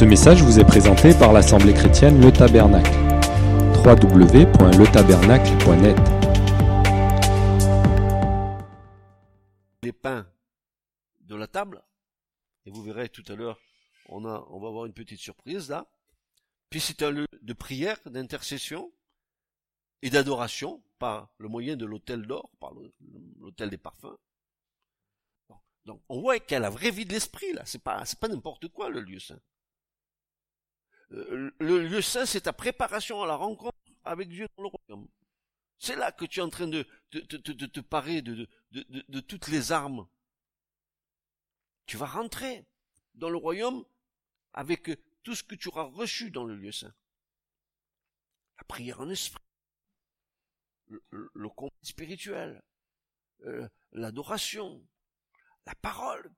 Ce message vous est présenté par l'Assemblée chrétienne Le Tabernacle. www.letabernacle.net les pains de la table. Et vous verrez tout à l'heure, on, va avoir une petite surprise là. Puis c'est un lieu de prière, d'intercession et d'adoration par le moyen de l'autel d'or, par l'autel des parfums. Donc on voit qu'il a la vraie vie de l'esprit là. C'est pas, c'est pas n'importe quoi le lieu saint. Euh, le lieu saint, c'est ta préparation à la rencontre avec Dieu dans le royaume. C'est là que tu es en train de, te parer de toutes les armes. Tu vas rentrer dans le royaume avec tout ce que tu auras reçu dans le lieu saint. La prière en esprit, le, le combat spirituel, euh, l'adoration, la parole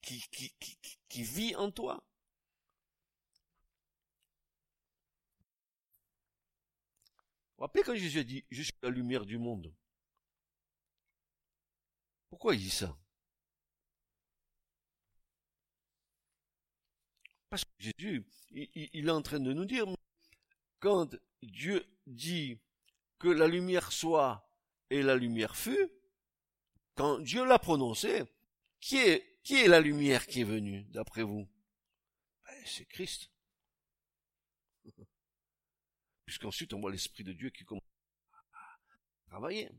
qui, qui, qui, qui vit en toi. Vous rappelez quand Jésus a dit, je suis la lumière du monde. Pourquoi il dit ça? Parce que Jésus, il, est en train de nous dire, quand Dieu dit que la lumière soit et la lumière fut, quand Dieu l'a prononcé, qui est, qui est la lumière qui est venue, d'après vous? Ben, C'est Christ. Puisqu'ensuite on voit l'Esprit de Dieu qui commence à travailler.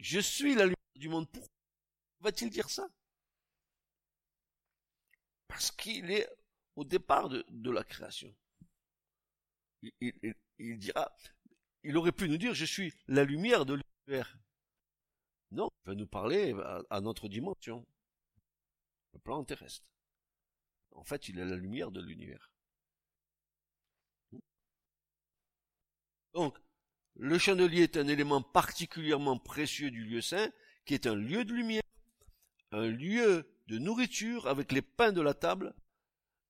Je suis la lumière du monde. Pourquoi va-t-il dire ça? Parce qu'il est au départ de, la création. Il, dira, il aurait pu nous dire, je suis la lumière de l'univers. Non, il va nous parler à, notre dimension, le plan terrestre. En fait, il est la lumière de l'univers. Donc, le chandelier est un élément particulièrement précieux du lieu saint, qui est un lieu de lumière, un lieu de nourriture avec les pains de la table,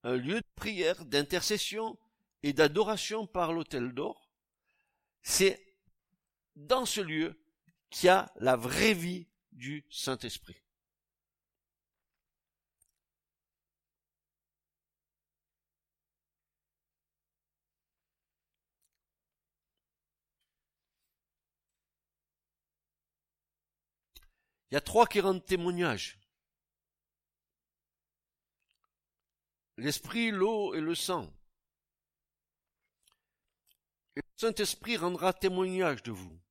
un lieu de prière, d'intercession et d'adoration par l'autel d'or. C'est dans ce lieu qui a la vraie vie du Saint-Esprit. Il y a trois qui rendent témoignage. L'esprit, l'eau et le sang. Et le Saint-Esprit rendra témoignage de vous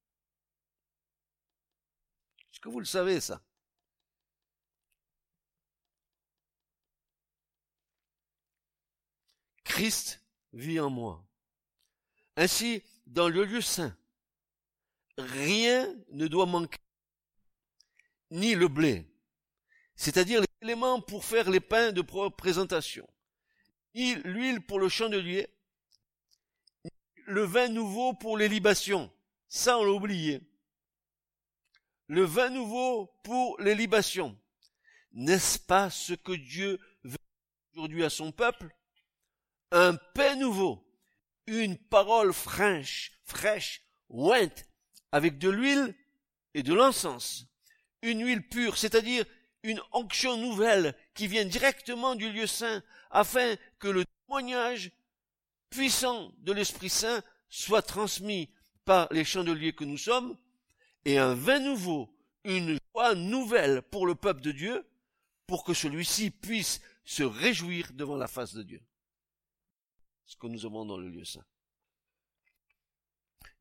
que vous le savez, ça? Christ vit en moi. Ainsi, dans le lieu saint, rien ne doit manquer, ni le blé, c'est-à-dire les éléments pour faire les pains de présentation, ni l'huile pour le chandelier, ni le vin nouveau pour les libations. Ça, on l'a le vin nouveau pour les libations. N'est-ce pas ce que Dieu veut aujourd'hui à son peuple? Un pain nouveau, une parole fraîche, fraîche, ointe, avec de l'huile et de l'encens. Une huile pure, c'est-à-dire une onction nouvelle qui vient directement du lieu saint, afin que le témoignage puissant de l'Esprit Saint soit transmis par les chandeliers que nous sommes, et un vin nouveau, une joie nouvelle pour le peuple de Dieu, pour que celui-ci puisse se réjouir devant la face de Dieu. Ce que nous avons dans le lieu saint.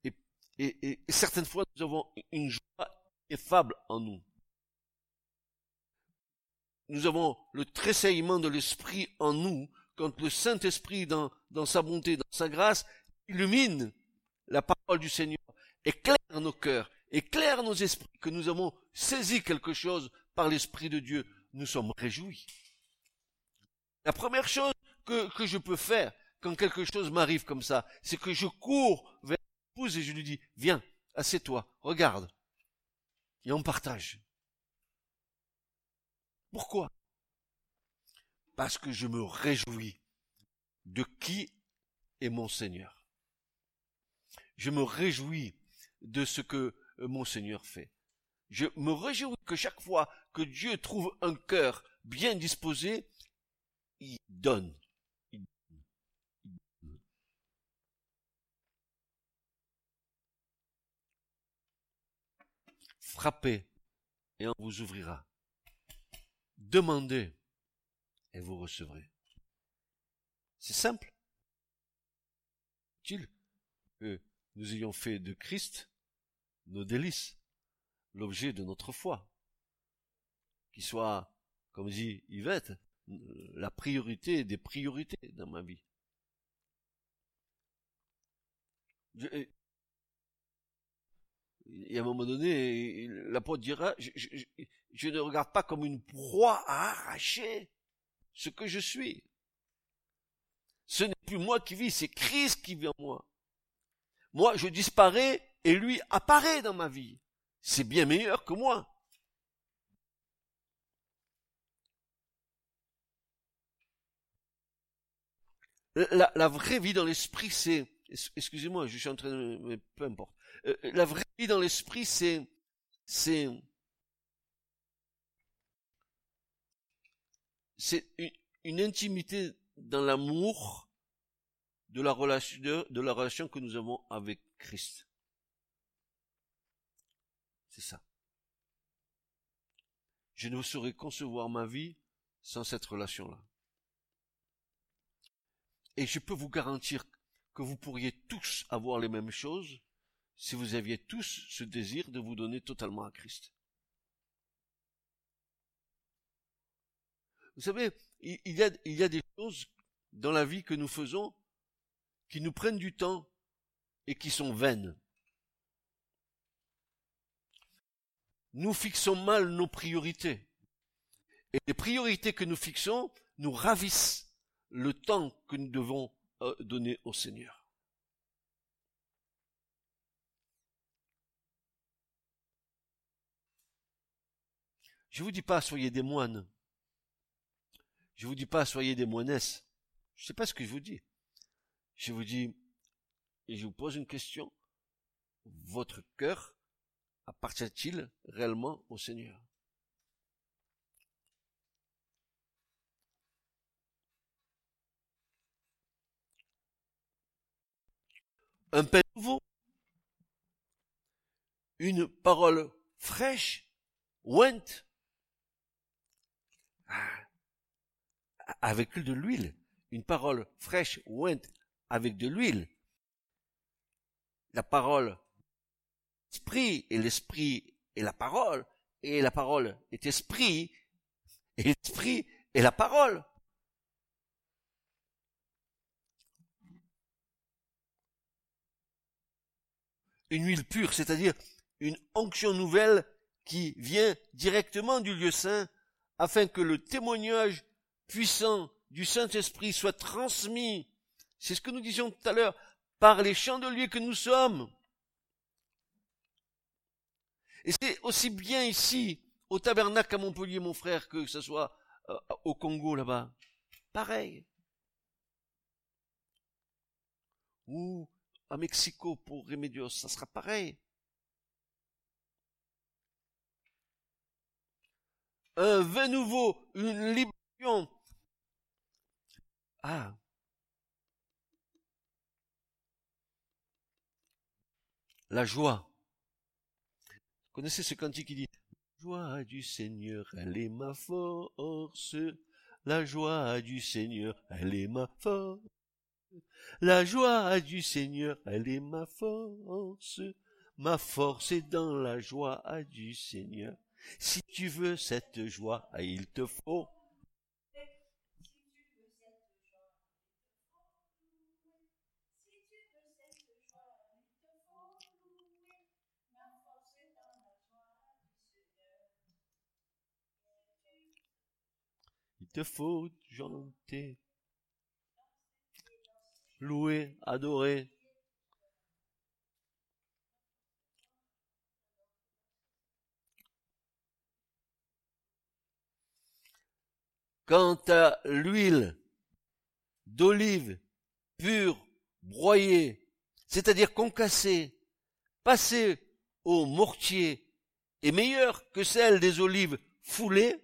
Et, et, et certaines fois, nous avons une joie effable en nous. Nous avons le tressaillement de l'esprit en nous quand le Saint-Esprit, dans, dans sa bonté, dans sa grâce, illumine la parole du Seigneur, éclaire nos cœurs, éclaire nos esprits, que nous avons saisi quelque chose par l'Esprit de Dieu, nous sommes réjouis. La première chose que, que je peux faire quand quelque chose m'arrive comme ça, c'est que je cours vers l'épouse et je lui dis, viens, assieds-toi, regarde. Et on partage. Pourquoi? Parce que je me réjouis de qui est mon Seigneur. Je me réjouis de ce que euh, mon Seigneur fait. Je me réjouis que chaque fois que Dieu trouve un cœur bien disposé, il donne. Frappez et on vous ouvrira. Demandez et vous recevrez. C'est simple. Utile que nous ayons fait de Christ nos délices, l'objet de notre foi. Qui soit, comme dit Yvette, la priorité des priorités dans ma vie. Et à un moment donné, l'apôtre dira, je, ne regarde pas comme une proie à arracher ce que je suis. Ce n'est plus moi qui vis, c'est Christ qui vit en moi. Moi, je disparais et lui apparaît dans ma vie. C'est bien meilleur que moi. La, vraie vie dans l'esprit, c'est, excusez-moi, je suis en train de, mais peu importe. Euh, la vraie vie dans l'esprit, c'est, c'est, c'est une, intimité dans l'amour de la relation, de, de la relation que nous avons avec Christ. C'est ça. Je ne saurais concevoir ma vie sans cette relation-là. Et je peux vous garantir que vous pourriez tous avoir les mêmes choses si vous aviez tous ce désir de vous donner totalement à Christ. Vous savez, il y a, y a des choses dans la vie que nous faisons qui nous prennent du temps et qui sont vaines. Nous fixons mal nos priorités. Et les priorités que nous fixons nous ravissent le temps que nous devons euh, donner au Seigneur. Je vous dis pas soyez des moines. Je vous dis pas soyez des moinesses. Je sais pas ce que je vous dis. Je vous dis, et je vous pose une question. Votre cœur appartient-il réellement au Seigneur? Un pain nouveau, une parole fraîche, ouinte, ah. Avec de l'huile, une parole fraîche, ouinte, avec de l'huile. La parole, esprit, et l'esprit est la parole, et la parole est esprit, et l'esprit est la parole. Une huile pure, c'est-à-dire une onction nouvelle qui vient directement du lieu saint afin que le témoignage puissant du Saint-Esprit soit transmis, c'est ce que nous disions tout à l'heure, par les chandeliers que nous sommes. Et c'est aussi bien ici, au tabernacle à Montpellier, mon frère, que ce soit euh, au Congo là-bas. Pareil. Ou à Mexico pour Remedios, ça sera pareil. un vin nouveau, une libération. Ah. La joie. Vous connaissez ce cantique qui dit Joie du Seigneur, elle est ma force. La joie du Seigneur, elle est ma force. La joie du Seigneur, elle est ma force. Ma force est dans la joie du Seigneur. Si tu veux cette joie, il te faut. Te faut chanter, louer, adorer. Quant à l'huile d'olive pure, broyée, c'est-à-dire concassée, passée au mortier, est meilleure que celle des olives foulées,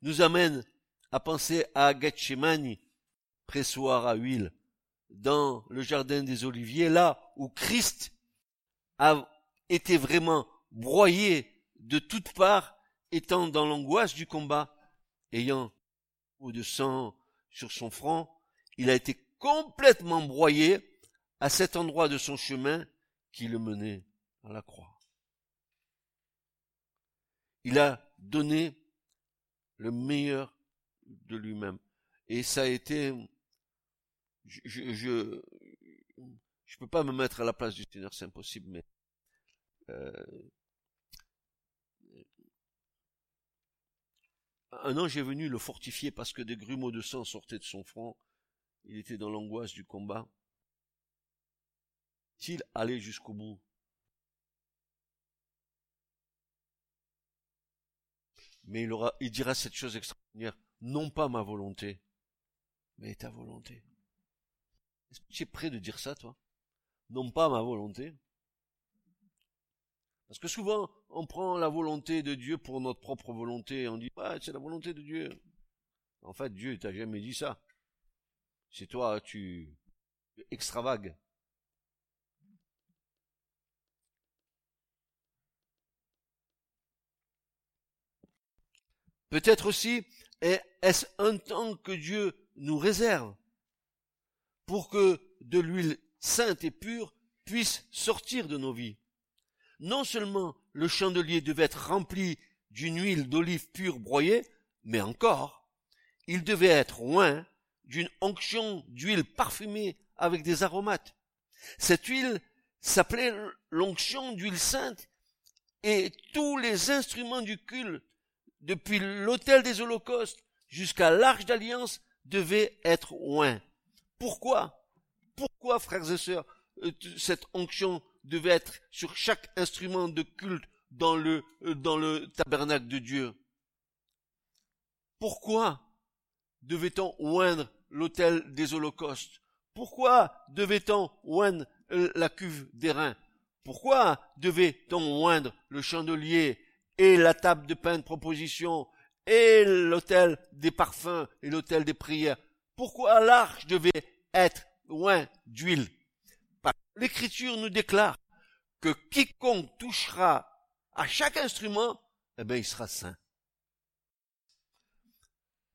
nous amène à penser à Gethsemane, pressoir à huile, dans le jardin des Oliviers, là où Christ a été vraiment broyé de toutes parts, étant dans l'angoisse du combat, ayant ou de sang sur son front, il a été complètement broyé à cet endroit de son chemin qui le menait à la croix. Il a donné le meilleur de lui-même. Et ça a été, je, je, je, peux pas me mettre à la place du Seigneur, c'est impossible, mais euh, un ange est venu le fortifier parce que des grumeaux de sang sortaient de son front. Il était dans l'angoisse du combat. Allait jusqu'au bout? Mais il aura, il dira cette chose extraordinaire. Non pas ma volonté, mais ta volonté. Est-ce que tu es prêt de dire ça, toi? Non pas ma volonté. Parce que souvent, on prend la volonté de Dieu pour notre propre volonté et on dit, ah, c'est la volonté de Dieu. En fait, Dieu t'a jamais dit ça. C'est toi, tu extravagues. Peut-être aussi est-ce un temps que Dieu nous réserve pour que de l'huile sainte et pure puisse sortir de nos vies? Non seulement le chandelier devait être rempli d'une huile d'olive pure broyée, mais encore, il devait être oint d'une onction d'huile parfumée avec des aromates. Cette huile s'appelait l'onction d'huile sainte et tous les instruments du culte depuis l'autel des holocaustes jusqu'à l'arche d'alliance, devait être oint. Pourquoi? Pourquoi, frères et sœurs, euh, cette onction devait être sur chaque instrument de culte dans le, euh, dans le tabernacle de Dieu? Pourquoi devait-on oindre l'autel des holocaustes? Pourquoi devait-on oindre euh, la cuve des reins? Pourquoi devait-on oindre le chandelier et la table de pain de proposition, et l'autel des parfums, et l'autel des prières. Pourquoi l'arche devait être loin d'huile? L'Écriture nous déclare que quiconque touchera à chaque instrument, eh bien, il sera saint.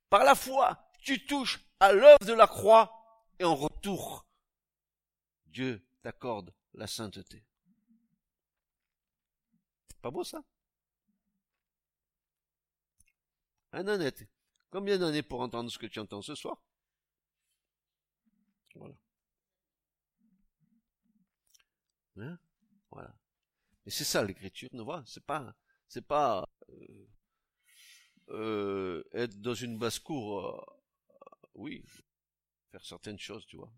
Par la foi, tu touches à l'œuvre de la croix, et en retour, Dieu t'accorde la sainteté. Pas beau ça? Un honnête. Combien d'années pour entendre ce que tu entends ce soir? Voilà. Hein? Voilà. Et c'est ça l'écriture, ne vois C'est pas, c'est pas euh, euh, être dans une basse-cour. Euh, oui, faire certaines choses, tu vois.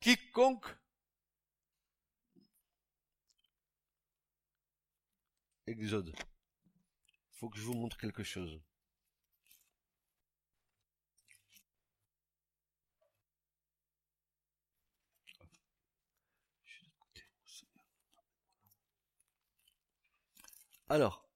Quiconque Exode. Il faut que je vous montre quelque chose. Alors,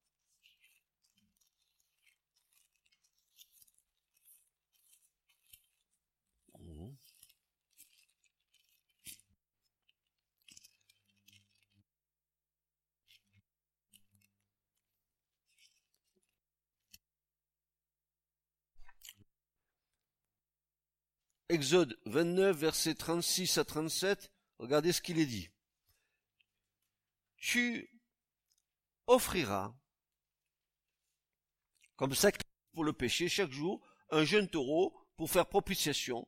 Exode 29, versets 36 à 37, regardez ce qu'il est dit. Tu offriras comme ça pour le péché chaque jour un jeune taureau pour faire propitiation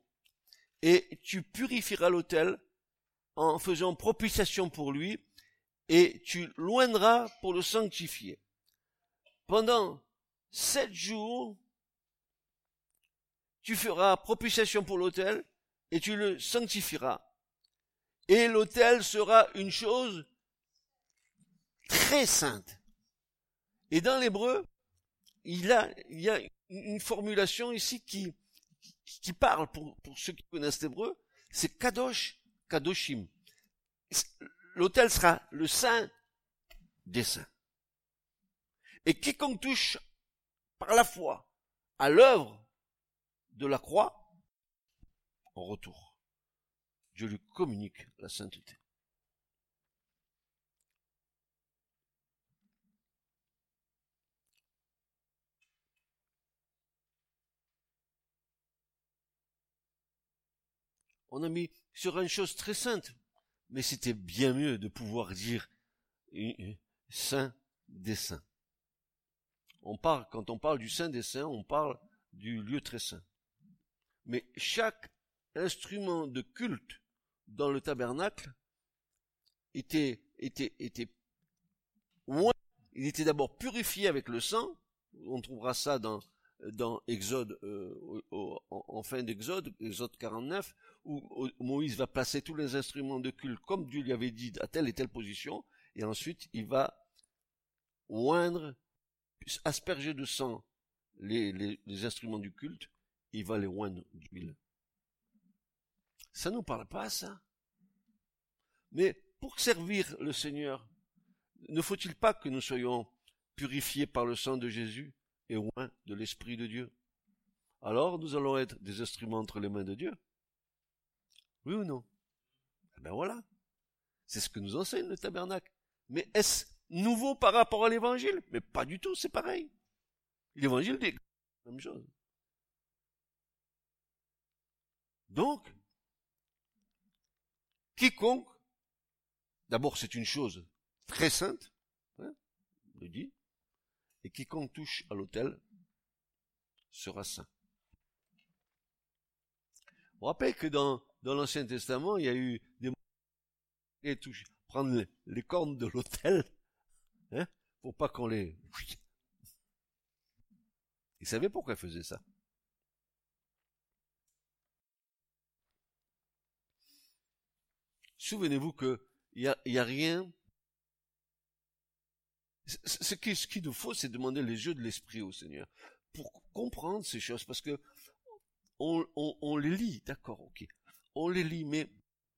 et tu purifieras l'autel en faisant propitiation pour lui et tu loindras pour le sanctifier. Pendant sept jours, tu feras propitiation pour l'autel et tu le sanctifieras. Et l'autel sera une chose très sainte. Et dans l'hébreu, il, a, il y a une formulation ici qui, qui parle pour, pour ceux qui connaissent l'hébreu, c'est Kadosh, Kadoshim. L'autel sera le saint des saints. Et quiconque touche par la foi à l'œuvre de la croix, en retour, je lui communique la sainteté. On a mis sur une chose très sainte, mais c'était bien mieux de pouvoir dire saint des saints. On parle, quand on parle du saint des saints, on parle du lieu très saint. Mais chaque instrument de culte dans le tabernacle était, était, était il était d'abord purifié avec le sang. On trouvera ça dans, dans Exode, euh, en, fin d'Exode, Exode 49, où, Moïse va placer tous les instruments de culte comme Dieu lui avait dit à telle et telle position, et ensuite il va oindre, asperger de sang les, les, instruments du culte, il va les oindre d'huile. Ça nous parle pas, ça. Mais pour servir le Seigneur, ne faut-il pas que nous soyons purifiés par le sang de Jésus et oints de l'Esprit de Dieu? Alors nous allons être des instruments entre les mains de Dieu. Oui ou non? Eh Ben voilà. C'est ce que nous enseigne le tabernacle. Mais est-ce nouveau par rapport à l'évangile? Mais pas du tout, c'est pareil. L'évangile dit la même chose. Donc, quiconque, d'abord c'est une chose très sainte, hein, le dit, et quiconque touche à l'autel sera saint. Vous rappelez que dans, dans l'Ancien Testament, il y a eu des et touche, prendre les, cornes de l'autel, hein, pour pas qu'on les... Ils savaient pourquoi ils faisaient ça. Souvenez-vous que il y a, rien. Ce qui, ce qu'il nous faut, c'est demander les yeux de l'esprit au Seigneur pour comprendre ces choses, parce que on, les lit, d'accord, ok, on les lit, mais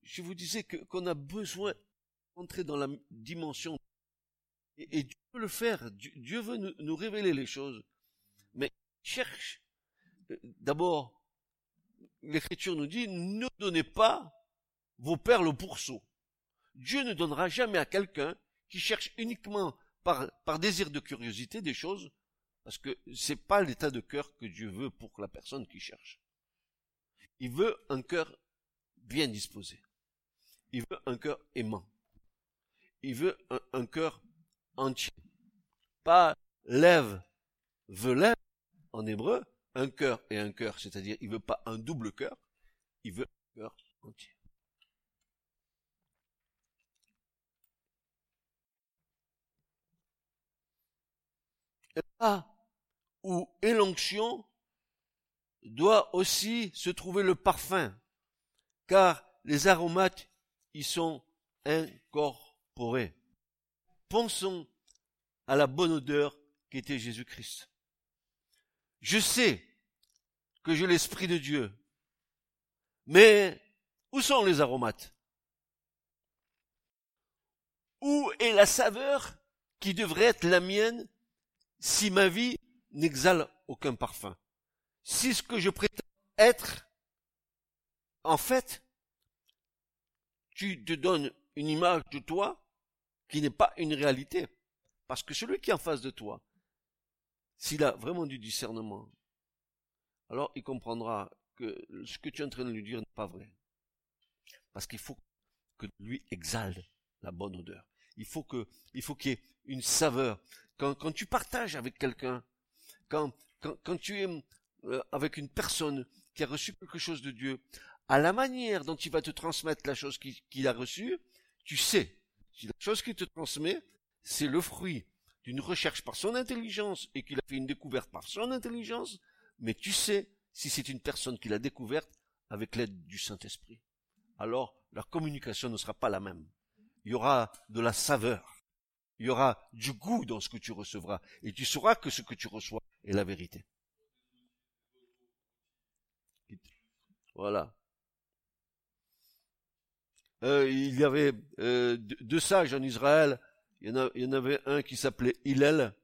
je vous disais qu'on a besoin d'entrer dans la dimension et, Dieu veut le faire. Dieu, veut nous, nous, révéler les choses, mais cherche. Euh, d'abord, l'Écriture nous dit ne donnez pas vos perles au pourceau. Dieu ne donnera jamais à quelqu'un qui cherche uniquement par, désir de curiosité des choses, parce que c'est pas l'état de cœur que Dieu veut pour la personne qui cherche. Il veut un cœur bien disposé. Il veut un cœur aimant. Il veut un, cœur entier. Pas lève, veut lève en hébreu, un cœur et un cœur, c'est-à-dire il veut pas un double cœur, il veut un cœur entier. Et là où est l'onction, doit aussi se trouver le parfum, car les aromates y sont incorporés. Pensons à la bonne odeur qu'était Jésus-Christ. Je sais que j'ai l'Esprit de Dieu, mais où sont les aromates? Où est la saveur qui devrait être la mienne si ma vie n'exhale aucun parfum Si ce que je prétends être en fait, tu te donnes une image de toi qui n'est pas une réalité. Parce que celui qui est en face de toi, s'il a vraiment du discernement, alors il comprendra que ce que tu es en train de lui dire n'est pas vrai. Parce qu'il faut que lui exhale la bonne odeur. Il faut qu'il y ait une saveur. Quand, tu partages avec quelqu'un, quand tu es euh, avec une personne qui a reçu quelque chose de Dieu, à la manière dont il va te transmettre la chose qu'il a reçue, tu sais si la chose qu'il te transmet, c'est le fruit d'une recherche par son intelligence et qu'il a fait une découverte par son intelligence, mais tu sais si c'est une personne qui l'a découverte avec l'aide du Saint-Esprit. Alors, la communication ne sera pas la même. Il y aura de la saveur. Il y aura du goût dans ce que tu recevras. Et tu sauras que ce que tu reçois est la vérité. Voilà. euh, il y avait euh, deux sages en Israël. Il y, en avait un qui s'appelait Hillel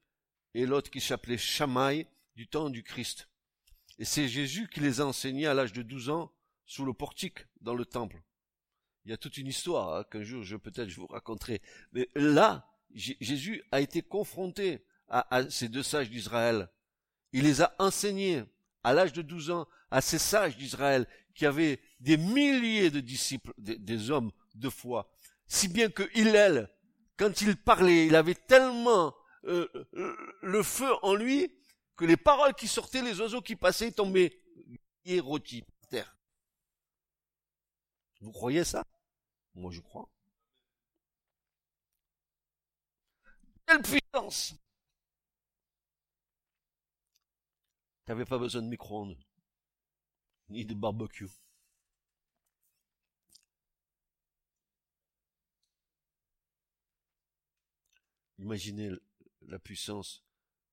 et l'autre qui s'appelait Shammai du temps du Christ. Et c'est Jésus qui les a enseignés à l'âge de 12 ans sous le portique dans le temple. Il y a toute une histoire hein, qu'un jour je peut-être je vous raconterai. Mais là, Jésus a été confronté à, ces deux sages d'Israël. Il les a enseignés à l'âge de 12 ans à ces sages d'Israël qui avaient des milliers de disciples, des, hommes de foi. Si bien que Hillel, quand il parlait, il avait tellement euh, le feu en lui que les paroles qui sortaient, les oiseaux qui passaient tombaient et rôtis par terre. Vous croyez ça? Moi je crois. Quelle puissance T'avais pas besoin de micro-ondes, ni de barbecue. Imaginez la puissance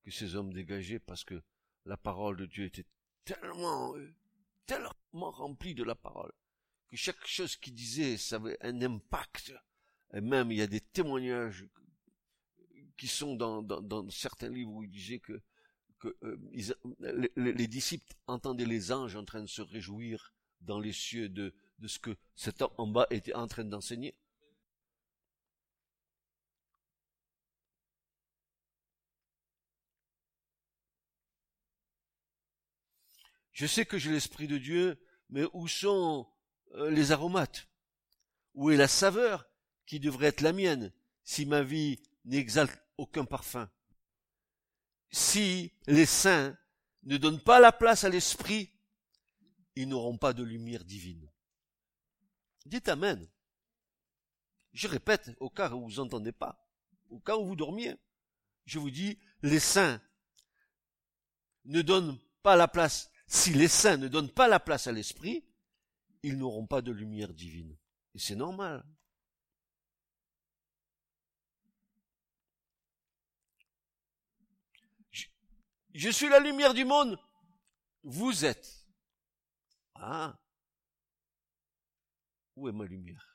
que ces hommes dégageaient parce que la parole de Dieu était tellement, tellement remplie de la parole que chaque chose qu'ils disaient, ça avait un impact. Et même, il y a des témoignages qui sont dans, certains livres où il disait que, euh, les, disciples entendaient les anges en train de se réjouir dans les cieux de, ce que cet homme en bas était en train d'enseigner. Je sais que j'ai l'Esprit de Dieu, mais où sont les aromates Où est la saveur qui devrait être la mienne si ma vie n'exalte aucun parfum? Si les saints ne donnent pas la place à l'Esprit, ils n'auront pas de lumière divine. Dites Amen. Je répète, au cas où vous n'entendez pas, au cas où vous dormiez, je vous dis, les saints ne donnent pas la place si les saints ne donnent pas la place à l'esprit, ils n'auront pas de lumière divine. Et c'est normal. Je, suis la lumière du monde. Vous êtes. Ah. Où est ma lumière?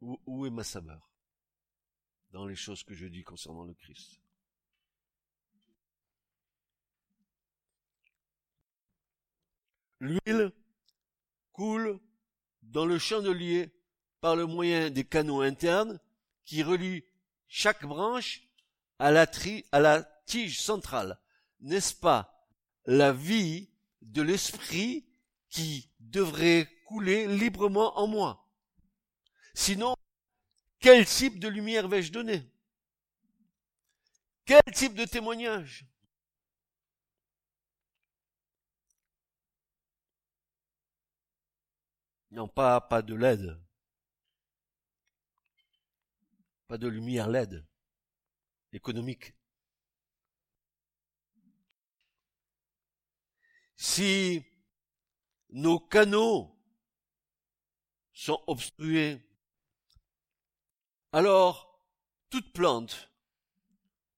Où, est ma saveur? Dans les choses que je dis concernant le Christ. L'huile coule dans le chandelier par le moyen des canaux internes qui relient chaque branche à la, à la tige centrale. N'est-ce pas la vie de l'esprit qui devrait couler librement en moi? Sinon, quel type de lumière vais-je donner? Quel type de témoignage? Non, pas, pas de LED. Pas de lumière LED. Économique. Si nos canaux sont obstrués alors, toute plante,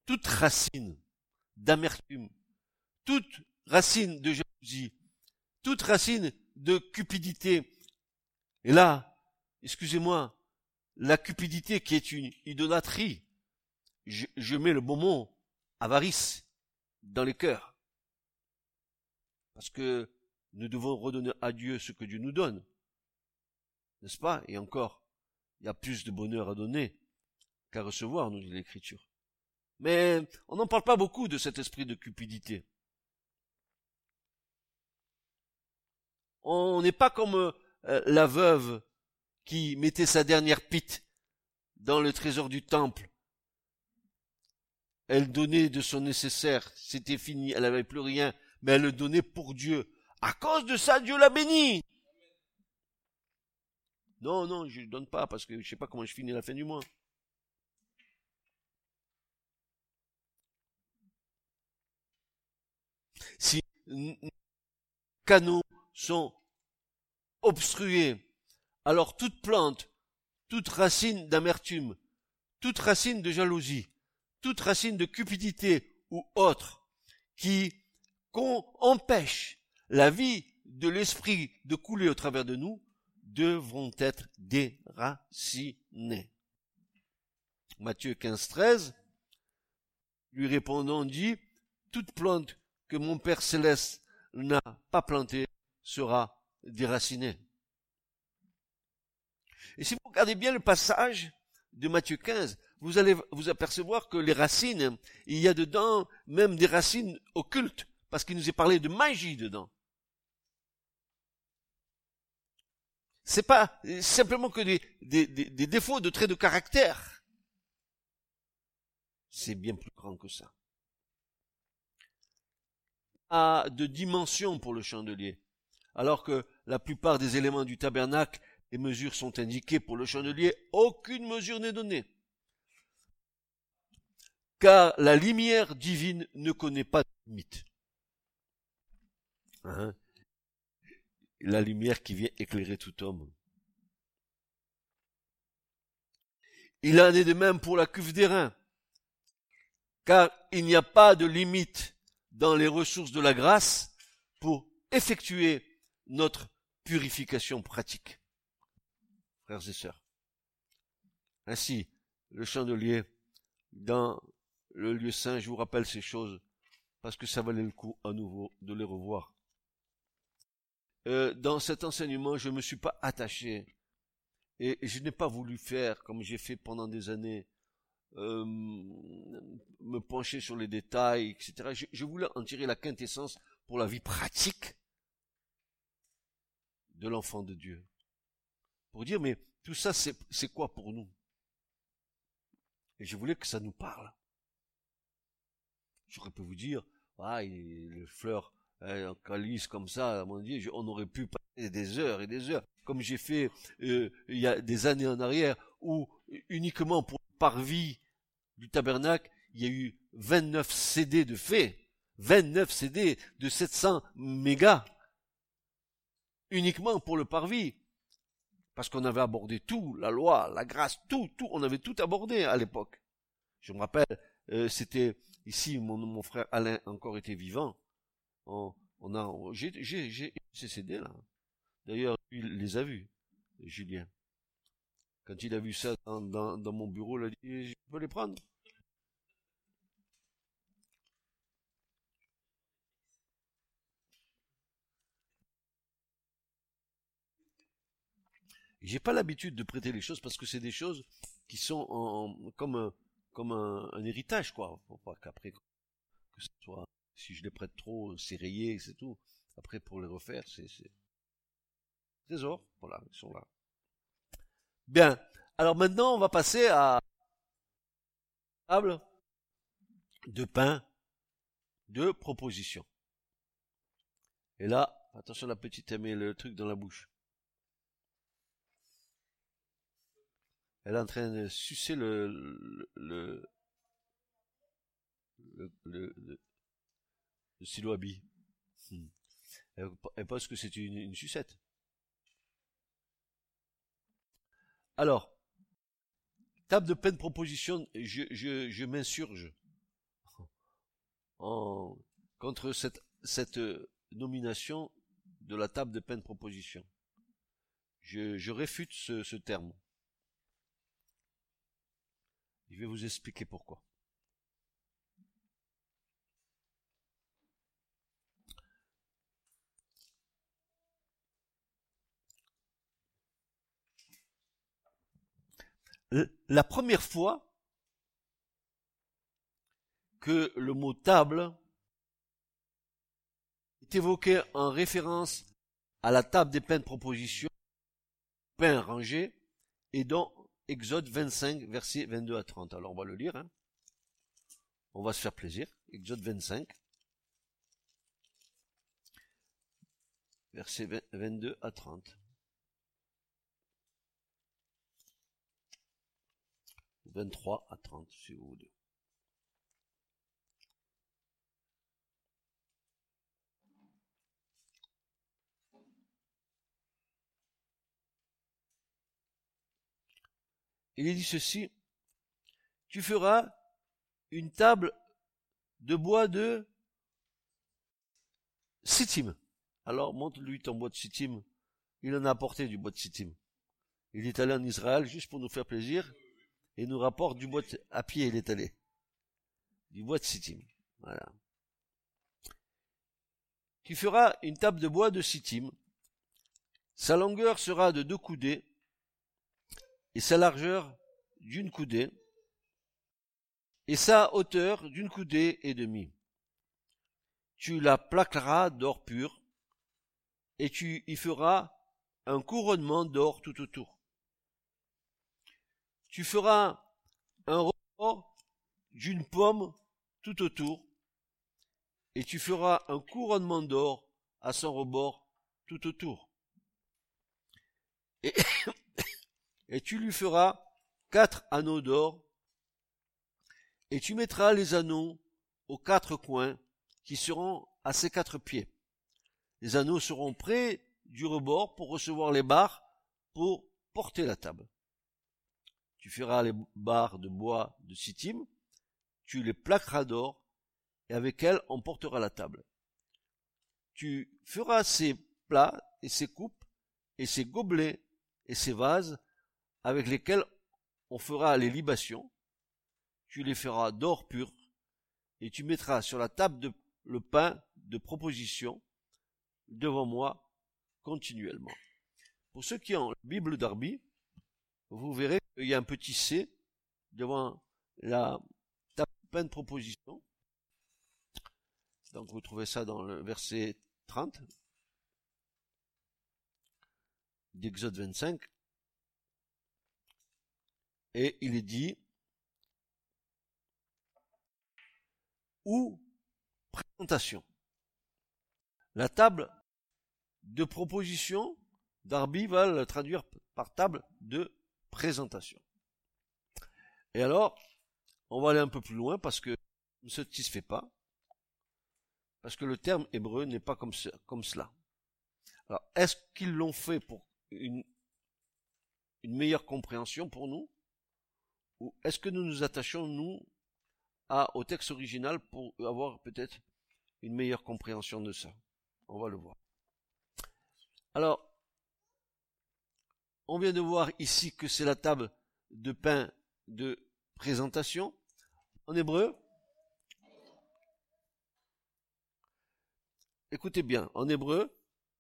toute racine d'amertume, toute racine de jalousie, toute racine de cupidité, et là, excusez-moi, la cupidité qui est une idolâtrie, je, je mets le bon mot, avarice, dans les cœurs. Parce que nous devons redonner à Dieu ce que Dieu nous donne. N'est-ce pas? Et encore, il y a plus de bonheur à donner qu'à recevoir, nous dit l'Écriture. Mais on n'en parle pas beaucoup de cet esprit de cupidité. On n'est pas comme euh, la veuve qui mettait sa dernière pite dans le trésor du temple. Elle donnait de son nécessaire, c'était fini, elle n'avait plus rien, mais elle le donnait pour Dieu. À cause de ça, Dieu l'a béni. Non, non, je ne donne pas parce que je sais pas comment je finis la fin du mois. Si nos canaux sont obstrués, alors toute plante, toute racine d'amertume, toute racine de jalousie, toute racine de cupidité ou autre qui empêche la vie de l'esprit de couler au travers de nous devront être déracinés. Matthieu 15, 13, lui répondant dit, toute plante que mon Père céleste n'a pas plantée sera déracinée. Et si vous regardez bien le passage de Matthieu 15, vous allez vous apercevoir que les racines, il y a dedans même des racines occultes, parce qu'il nous est parlé de magie dedans. C'est pas simplement que des, défauts de traits de caractère. C'est bien plus grand que ça. A de dimension pour le chandelier. Alors que la plupart des éléments du tabernacle, les mesures sont indiquées pour le chandelier, aucune mesure n'est donnée. Car la lumière divine ne connaît pas de limite. Hein? la lumière qui vient éclairer tout homme. Il en est de même pour la cuve des reins, car il n'y a pas de limite dans les ressources de la grâce pour effectuer notre purification pratique. Frères et sœurs. Ainsi, le chandelier, dans le lieu saint, je vous rappelle ces choses, parce que ça valait le coup à nouveau de les revoir. Euh, dans cet enseignement, je ne me suis pas attaché et je n'ai pas voulu faire comme j'ai fait pendant des années, euh, me pencher sur les détails, etc. Je, je, voulais en tirer la quintessence pour la vie pratique de l'enfant de Dieu. Pour dire, mais tout ça, c'est quoi pour nous? Et je voulais que ça nous parle. J'aurais pu vous dire, ah, les fleurs un calice comme ça, on aurait pu passer des heures et des heures, comme j'ai fait euh, il y a des années en arrière, où uniquement pour le parvis du tabernacle, il y a eu 29 CD de fait, 29 CD de 700 mégas, uniquement pour le parvis, parce qu'on avait abordé tout, la loi, la grâce, tout, tout, on avait tout abordé à l'époque. Je me rappelle, euh, c'était ici, mon, mon frère Alain encore était vivant, on, a, j'ai, j'ai, j'ai CD là. D'ailleurs, il les a vus, Julien. Quand il a vu ça dans, dans, mon bureau, il a dit, je peux les prendre? J'ai pas l'habitude de prêter les choses parce que c'est des choses qui sont en, comme un, comme un, héritage, quoi. Pas qu'après, que ce soit si je les prête trop, c'est rayé, c'est tout. Après, pour les refaire, c'est, c'est... Trésor, voilà, ils sont là. Bien. Alors maintenant, on va passer à table de pain de proposition. Et là, attention la petite, elle met le truc dans la bouche. Elle est en train de sucer le, le, stylo à hmm. Elle, pense que c'est une, sucette. Alors, table de peine proposition, je, m'insurge contre cette, cette nomination de la table de peine proposition. Je, réfute ce terme. Je vais vous expliquer pourquoi. la première fois que le mot table est évoqué en référence à la table des pains de proposition, pain rangé, et dans Exode 25, versets 22 à 30. Alors on va le lire. Hein. On va se faire plaisir. Exode 25. Versets 22 à 30. 23 à 30 si vous voulez. Il est dit ceci, tu feras une table de bois de sittim. Alors montre-lui ton bois de sittim. Il en a apporté du bois de sittim. Il est allé en Israël juste pour nous faire plaisir et nous rapporte du bois à pied, il est allé. Du bois de sittim. Voilà. Tu feras une table de bois de sittim. Sa longueur sera de deux coudées et sa largeur d'une coudée et sa hauteur d'une coudée et demie. Tu la plaqueras d'or pur et tu y feras un couronnement d'or tout autour. Tu feras un rebord d'une pomme tout autour et tu feras un couronnement d'or à son rebord tout autour. Et, et tu lui feras quatre anneaux d'or, et tu mettras les anneaux aux quatre coins qui seront à ses quatre pieds. Les anneaux seront près du rebord pour recevoir les barres pour porter la table. Tu feras les barres de bois de sittim, tu les plaqueras d'or, et avec elles on portera la table. Tu feras ces plats et ces coupes et ces gobelets et ces vases avec lesquels on fera les libations, tu les feras d'or pur, et tu mettras sur la table de, le pain de proposition devant moi continuellement. Pour ceux qui ont la Bible d'Arby, vous verrez qu'il y a un petit C devant la table de pain de proposition. Donc vous trouvez ça dans le verset 30 d'Exode 25. Et il est dit, ou présentation. La table de proposition, Darby va la traduire par table de présentation. Et alors, on va aller un peu plus loin parce que ne se satisfait pas, parce que le terme hébreu n'est pas comme, comme cela. Alors, est-ce qu'ils l'ont fait pour une, une meilleure compréhension pour nous? Ou est-ce que nous nous attachons, nous, au texte original pour avoir peut-être une meilleure compréhension de ça? On va le voir. Alors, on vient de voir ici que c'est la table de pain de présentation. En hébreu, écoutez bien, en hébreu,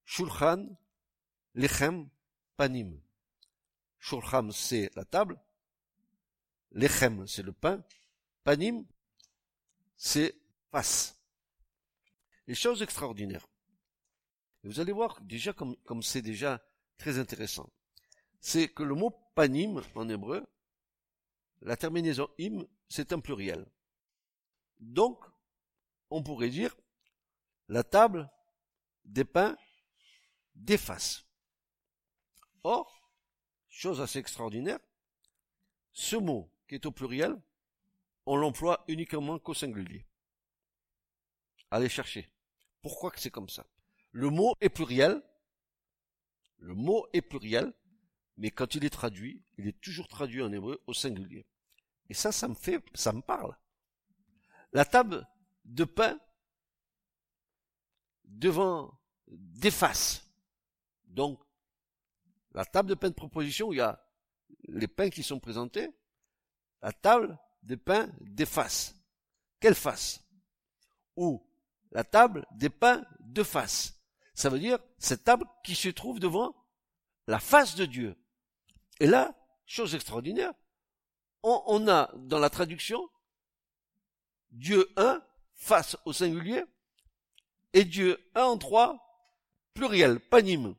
Shulchan, Lechem, Panim. Shulchan, c'est la table, Lechem, c'est le pain. Panim, c'est face. Les choses extraordinaires. vous allez voir déjà comme, comme c'est déjà très intéressant. C'est que le mot panim en hébreu, la terminaison im, c'est un pluriel. Donc, on pourrait dire la table des pains des faces. Or, chose assez extraordinaire, ce mot qui est au pluriel, on l'emploie uniquement qu'au singulier. Allez chercher. Pourquoi que c'est comme ça? Le mot est pluriel, le mot est pluriel, mais quand il est traduit, il est toujours traduit en hébreu au singulier. Et ça, ça me fait, ça me parle. La table de pain devant des faces. Donc, la table de pain de proposition, il y a les pains qui sont présentés, la table des pains des faces. Quelle face? Ou la table des pains de face. Ça veut dire cette table qui se trouve devant la face de Dieu. Et là, chose extraordinaire, on, on a dans la traduction Dieu 1 face au singulier et Dieu 1 en 3 pluriel, panim.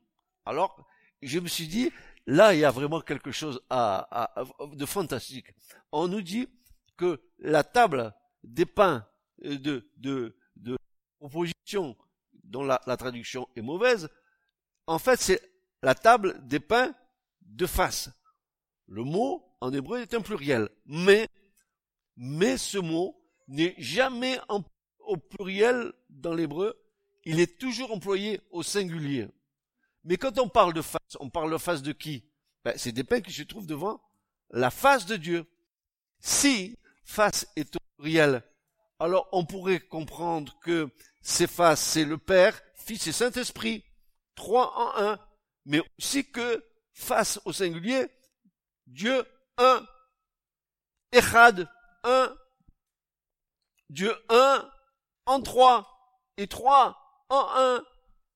Alors, je me suis dit, là, il y a vraiment quelque chose à, de fantastique. On nous dit que la table des pains euh, de, de, de proposition, dont la, la traduction est mauvaise, en fait, c'est la table des pains de face. Le mot, en hébreu, est un pluriel. Mais, mais ce mot n'est jamais en, au pluriel dans l'hébreu. Il est toujours employé au singulier. Mais quand on parle de face, on parle de face de qui? Ben, C'est des pains qui se trouvent devant la face de Dieu. Si face est au pluriel, alors on pourrait comprendre que ces faces, c'est le Père Fils et Saint-Esprit, trois en un, mais aussi que face au singulier, Dieu un, Echad un, Dieu un en trois, et trois en un.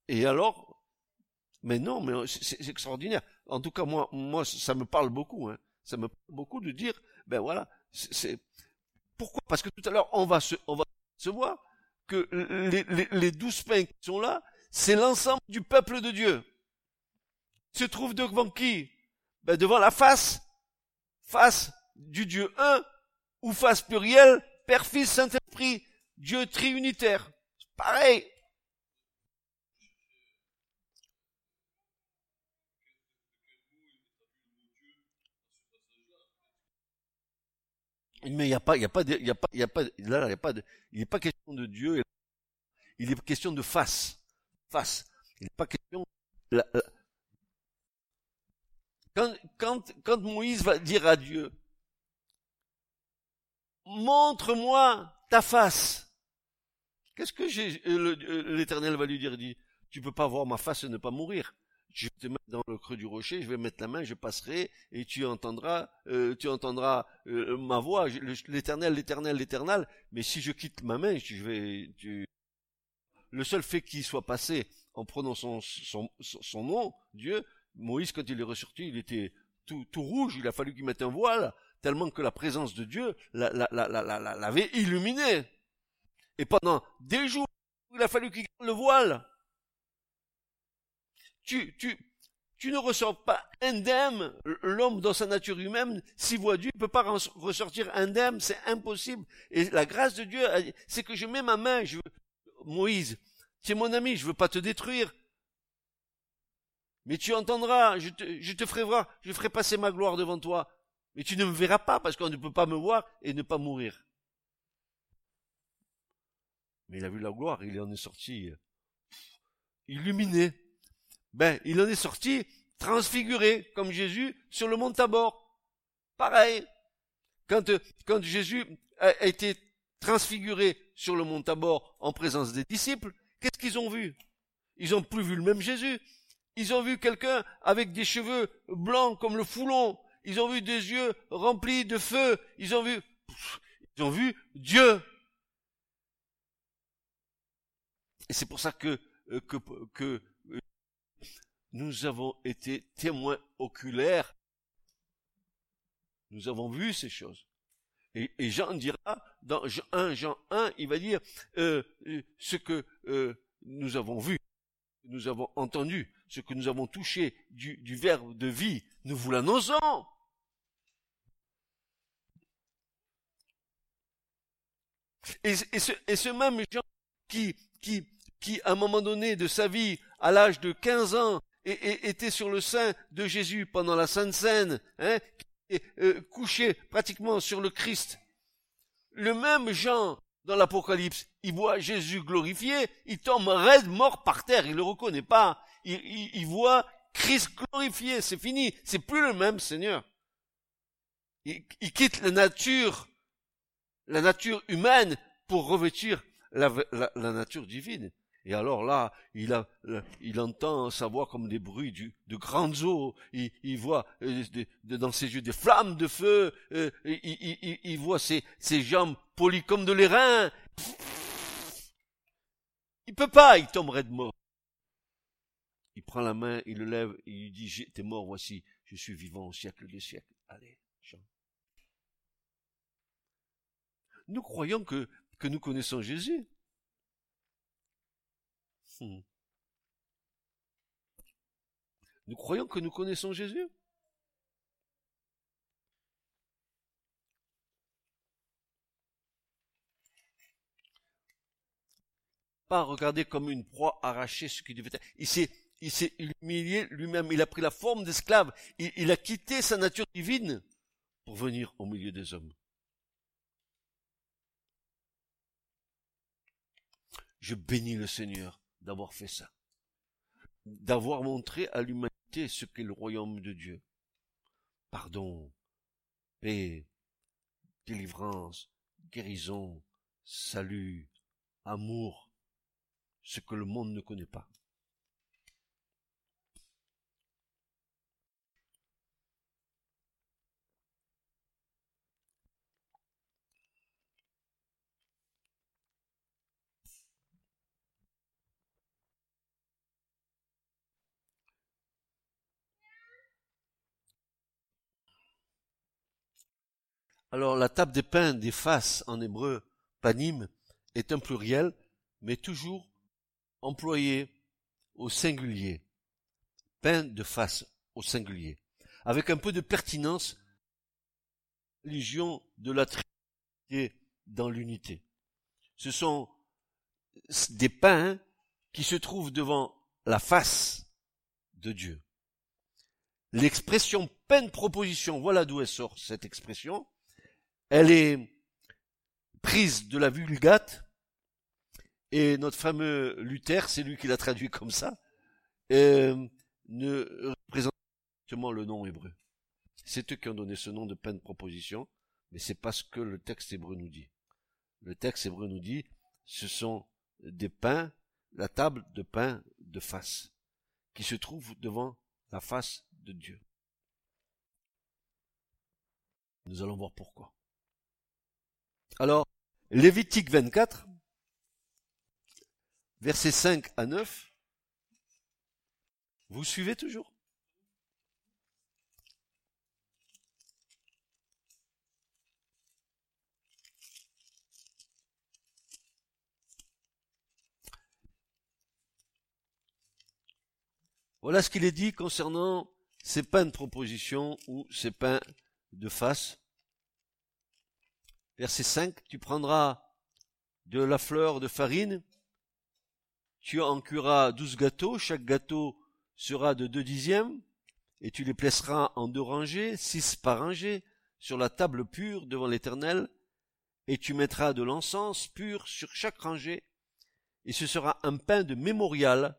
Et alors, mais non, mais c'est extraordinaire. En tout cas, moi, moi, ça me parle beaucoup. Hein. Ça me parle beaucoup de dire, ben voilà, c'est pourquoi? Parce que tout à l'heure, on va se, on voir que les, douze pains qui sont là, c'est l'ensemble du peuple de Dieu. Se trouve devant qui? Ben Devant la face, face du Dieu un, ou face plurielle, Père, Fils, Saint-Esprit, Dieu triunitaire. Pareil. Mais il n'y a pas, il y a pas, il y a pas, y a pas, il de, n'est pas question de Dieu. Il est question de face, face. Il n'est pas question. quand, quand, quand Moïse va dire à Dieu, montre-moi ta face. Qu'est-ce que j'ai, l'Éternel va lui dire, dit, tu peux pas voir ma face et ne pas mourir je vais te mettre dans le creux du rocher, je vais mettre la main, je passerai, et tu entendras, euh, tu entendras euh, ma voix, l'éternel, l'éternel, l'éternel, mais si je quitte ma main, je vais, tu... le seul fait qu'il soit passé en prononçant son, nom, Dieu, Moïse, quand il est ressorti, il était tout, tout rouge, il a fallu qu'il mette un voile, tellement que la présence de Dieu l'avait illuminé. Et pendant des jours, il a fallu qu'il garde le voile tu, tu, tu ne ressors pas indemne. L'homme, dans sa nature humaine, s'il voit Dieu, ne peut pas ressortir indemne, c'est impossible. Et la grâce de Dieu, c'est que je mets ma main, je Moïse, tu es mon ami, je veux pas te détruire. Mais tu entendras, je te, je te ferai voir, je ferai passer ma gloire devant toi. Mais tu ne me verras pas parce qu'on ne peut pas me voir et ne pas mourir. Mais il a vu la gloire, il en est sorti illuminé ben, il en est sorti transfiguré, comme Jésus, sur le mont Tabor. Pareil. Quand, quand Jésus a été transfiguré sur le mont Tabor en présence des disciples, qu'est-ce qu'ils ont vu? Ils n'ont plus vu le même Jésus. Ils ont vu quelqu'un avec des cheveux blancs comme le foulon. Ils ont vu des yeux remplis de feu. Ils ont vu, ils ont vu Dieu. Et c'est pour ça que, euh, nous avons été témoins oculaires. Nous avons vu ces choses. Et, Jean dira, dans 1 Jean 1, il va dire euh, euh, ce que euh, nous avons vu, nous avons entendu, ce que nous avons touché du, verbe de vie, nous vous l'annonçons. Et, ce, même Jean qui, qui, qui, à un moment donné de sa vie, à l'âge de 15 ans, était sur le sein de Jésus pendant la Sainte Seine, hein, euh, couché pratiquement sur le Christ. Le même Jean, dans l'Apocalypse, il voit Jésus glorifié, il tombe raide mort par terre, il le reconnaît pas. Il, il voit Christ glorifié, c'est fini, c'est plus le même Seigneur. Il, quitte la nature, la nature humaine pour revêtir la nature divine. Et alors là, il, a, il entend sa voix comme des bruits de grandes eaux. Il, il voit euh, dans ses yeux des flammes de feu. Euh, il, voit ses, ses jambes polies comme de l'airain. Il peut pas, il tomberait de mort. Il prend la main, il le lève, il lui dit, t'es mort, voici, je suis vivant au siècle des siècles. Allez, Jean. Nous croyons que, que nous connaissons Jésus. Hmm. Nous croyons que nous connaissons Jésus Pas regarder comme une proie arrachée ce qui devait être. Il s'est, il s'est humilié lui-même. Il a pris la forme d'esclave. il a quitté sa nature divine pour venir au milieu des hommes. Je bénis le Seigneur d'avoir fait ça, d'avoir montré à l'humanité ce qu'est le royaume de Dieu. Pardon, paix, délivrance, guérison, salut, amour. ce que le monde ne connaît pas. Alors la table des pains des faces en hébreu, panim, est un pluriel, mais toujours employé au singulier. Pain de face au singulier. Avec un peu de pertinence, religion de la Trinité dans l'unité. Ce sont des pains qui se trouvent devant la face de Dieu. L'expression peine proposition, voilà d'où elle sort cette expression. Elle est prise de la Vulgate, et notre fameux Luther, c'est lui qui l'a traduit comme ça, euh, ne représente pas le nom hébreu. C'est eux qui ont donné ce nom de peine proposition, mais c'est pas ce que le texte hébreu nous dit. Le texte hébreu nous dit, ce sont des pains, la table de pain de face, qui se trouve devant la face de Dieu. Nous allons voir pourquoi. Alors, Lévitique 24, versets 5 à 9, vous suivez toujours? Voilà ce qu'il est dit concernant ces pains de proposition ou ces pains de face verset 5, tu prendras de la fleur de farine, tu en cuiras douze gâteaux, chaque gâteau sera de deux dixièmes, et tu les placeras en deux rangées, six par rangée, sur la table pure devant l'Éternel, et tu mettras de l'encens pur sur chaque rangée, et ce sera un pain de mémorial,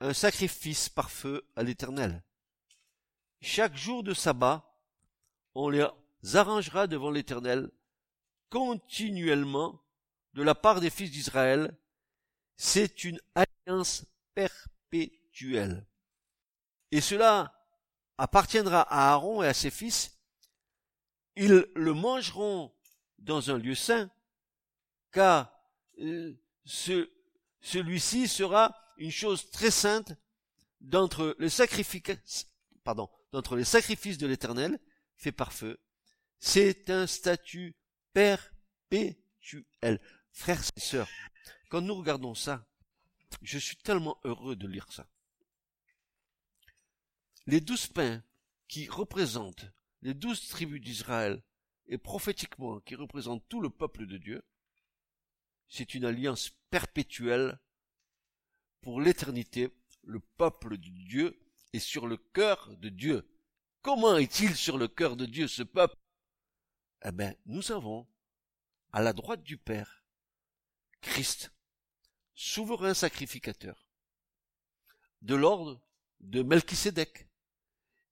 un sacrifice par feu à l'Éternel. Chaque jour de sabbat, on les arrangera devant l'Éternel continuellement de la part des fils d'Israël, c'est une alliance perpétuelle. Et cela appartiendra à Aaron et à ses fils. Ils le mangeront dans un lieu saint, car euh, ce, celui-ci sera une chose très sainte d'entre les sacrifices, pardon, d'entre les sacrifices de l'Éternel, fait par feu. C'est un statut perpétuel. Frères et sœurs, quand nous regardons ça, je suis tellement heureux de lire ça. Les douze pains qui représentent les douze tribus d'Israël et prophétiquement qui représentent tout le peuple de Dieu, c'est une alliance perpétuelle pour l'éternité. Le peuple de Dieu est sur le cœur de Dieu. Comment est-il sur le cœur de Dieu, ce peuple? Eh bien, nous avons à la droite du Père Christ, souverain sacrificateur, de l'ordre de Melchisédek.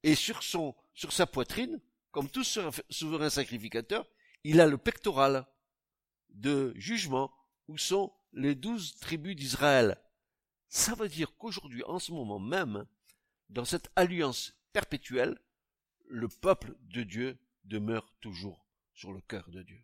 Et sur son, sur sa poitrine, comme tout souverain sacrificateur, il a le pectoral de jugement où sont les douze tribus d'Israël. Ça veut dire qu'aujourd'hui, en ce moment même, dans cette alliance perpétuelle, le peuple de Dieu demeure toujours sur le cœur de Dieu.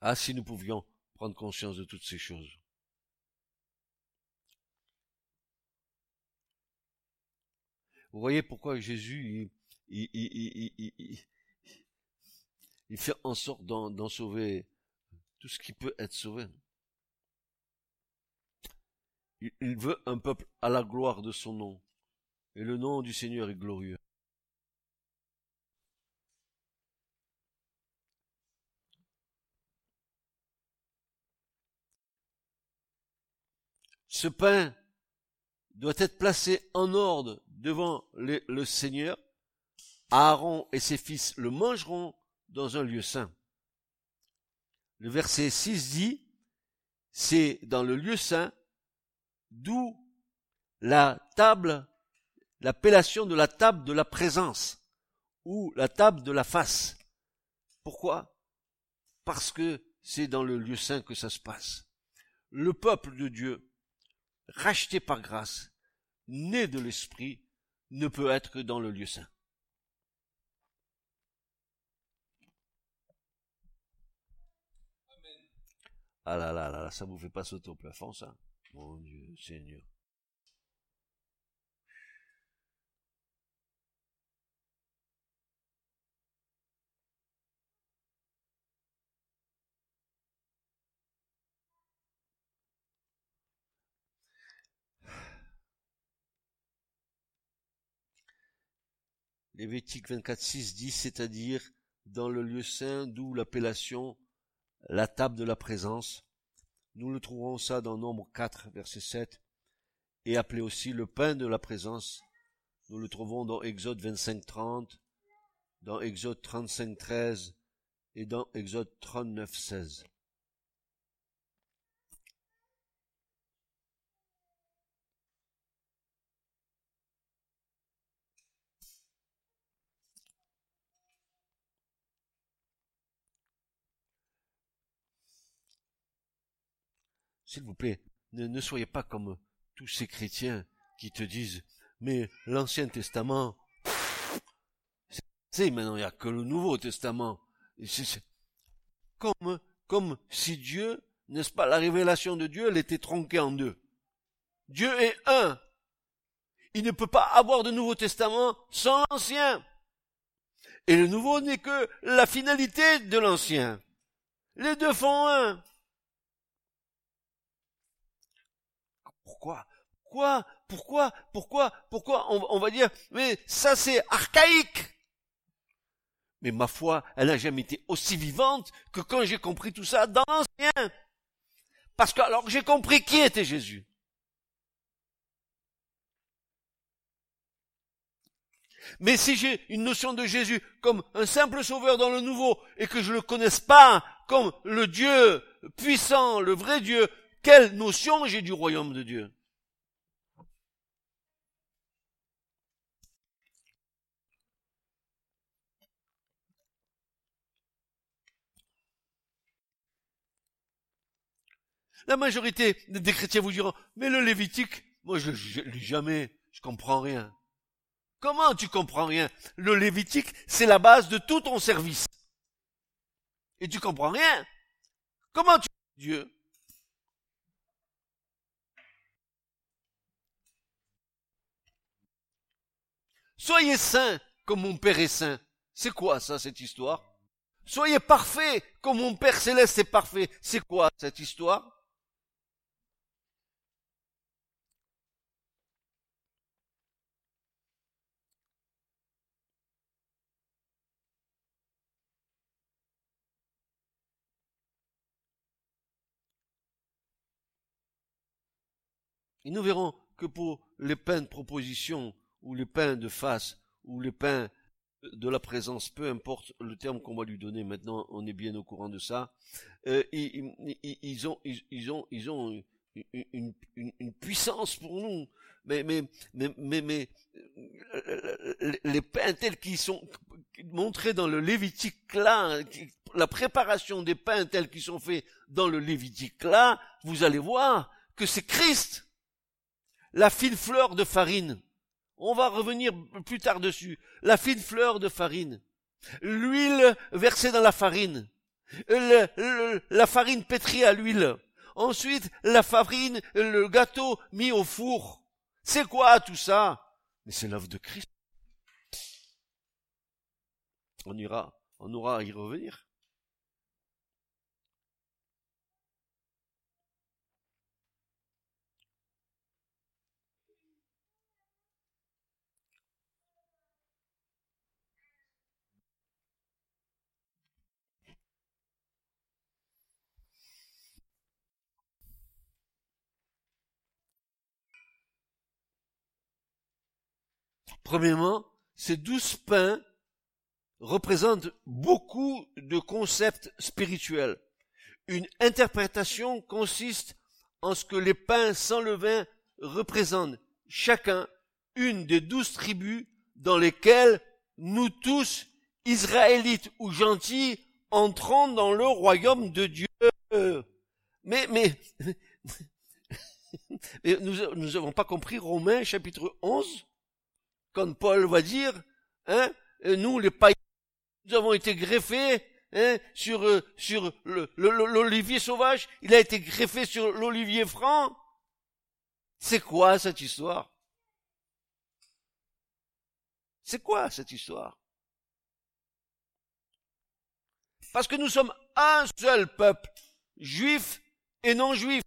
Ah, si nous pouvions prendre conscience de toutes ces choses. Vous voyez pourquoi Jésus, il, fait en sorte d'en sauver tout ce qui peut être sauvé. Il veut un peuple à la gloire de son nom. Et le nom du Seigneur est glorieux. Ce pain doit être placé en ordre devant le Seigneur. Aaron et ses fils le mangeront dans un lieu saint. Le verset 6 dit, c'est dans le lieu saint d'où la table l'appellation de la table de la présence ou la table de la face. Pourquoi? Parce que c'est dans le lieu saint que ça se passe. Le peuple de Dieu, racheté par grâce, né de l'Esprit, ne peut être que dans le lieu saint. Ah là là là, ça vous fait pas sauter au plafond, ça Mon Dieu, Seigneur. Lévitique 24.6 dit, c'est-à-dire dans le lieu saint, d'où l'appellation la table de la présence. Nous le trouverons ça dans Nombre 4, verset 7, et appelé aussi le pain de la présence. Nous le trouvons dans Exode 25, 30, dans Exode 35, 13 et dans Exode 39, 16. S'il vous plaît, ne, soyez pas comme tous ces chrétiens qui te disent, mais l'Ancien Testament, c'est maintenant, il n'y a que le Nouveau Testament. Comme, comme si Dieu, n'est-ce pas, la révélation de Dieu, elle était tronquée en deux. Dieu est un. Il ne peut pas avoir de Nouveau Testament sans l'Ancien. Et le Nouveau n'est que la finalité de l'Ancien. Les deux font un. Pourquoi? Pourquoi? Pourquoi? Pourquoi? Pourquoi? On, va dire, mais ça c'est archaïque. Mais ma foi, elle n'a jamais été aussi vivante que quand j'ai compris tout ça dans l'ancien. Parce que alors j'ai compris qui était Jésus. Mais si j'ai une notion de Jésus comme un simple sauveur dans le nouveau et que je ne le connaisse pas comme le Dieu puissant, le vrai Dieu, quelle notion j'ai du royaume de Dieu? La majorité des chrétiens vous diront, mais le Lévitique, moi je, ne lis jamais, je comprends rien. Comment tu comprends rien? Le Lévitique, c'est la base de tout ton service. Et tu comprends rien Comment tu Dieu? Soyez saints comme mon Père est saint. C'est quoi ça, cette histoire? Soyez parfaits comme mon Père céleste est parfait. C'est quoi cette histoire? Et nous verrons que pour les pains de proposition ou les pains de face, ou les pains de la présence, peu importe le terme qu'on va lui donner maintenant, on est bien au courant de ça. Euh, ils, ont, ils, ont, ils ont une, puissance pour nous. Mais, mais, mais, mais, mais euh, les pains tels qu'ils sont montrés dans le Lévitique là, la préparation des pains tels qu'ils sont faits dans le Lévitique là, vous allez voir que c'est Christ, la fine fleur de farine on va revenir plus tard dessus. La fine fleur de farine. L'huile versée dans la farine. la farine pétrie à l'huile. Ensuite, la farine, le gâteau mis au four. C'est quoi tout ça? Mais c'est l'œuvre de Christ. On ira, on aura à y revenir. Premièrement, ces douze pains représentent beaucoup de concepts spirituels. Une interprétation consiste en ce que les pains sans levain représentent chacun une des douze tribus dans lesquelles nous tous, Israélites ou gentils, entrons dans le royaume de Dieu. Mais, mais, nous n'avons pas compris Romains chapitre 11, quand Paul va dire, hein, nous les païens, nous avons été greffés hein, sur, euh, sur l'olivier sauvage, il a été greffé sur l'olivier franc. C'est quoi cette histoire? C'est quoi cette histoire? Parce que nous sommes un seul peuple, juif et non juif.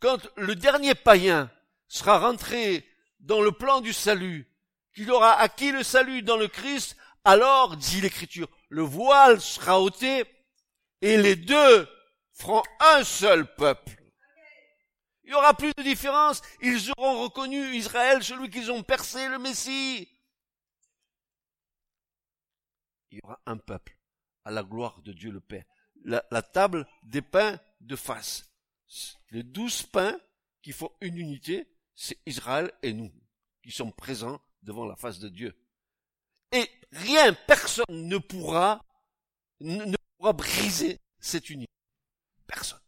Quand le dernier païen sera rentré dans le plan du salut, qu'il aura acquis le salut dans le Christ, alors, dit l'Écriture, le voile sera ôté et les deux feront un seul peuple. Il n'y aura plus de différence. Ils auront reconnu Israël, celui qu'ils ont percé, le Messie. Il y aura un peuple à la gloire de Dieu le Père. La, la table des pains de face. Les douze pains qui font une unité, c'est Israël et nous, qui sommes présents devant la face de Dieu. Et rien, personne ne pourra, ne pourra briser cette unité. Personne.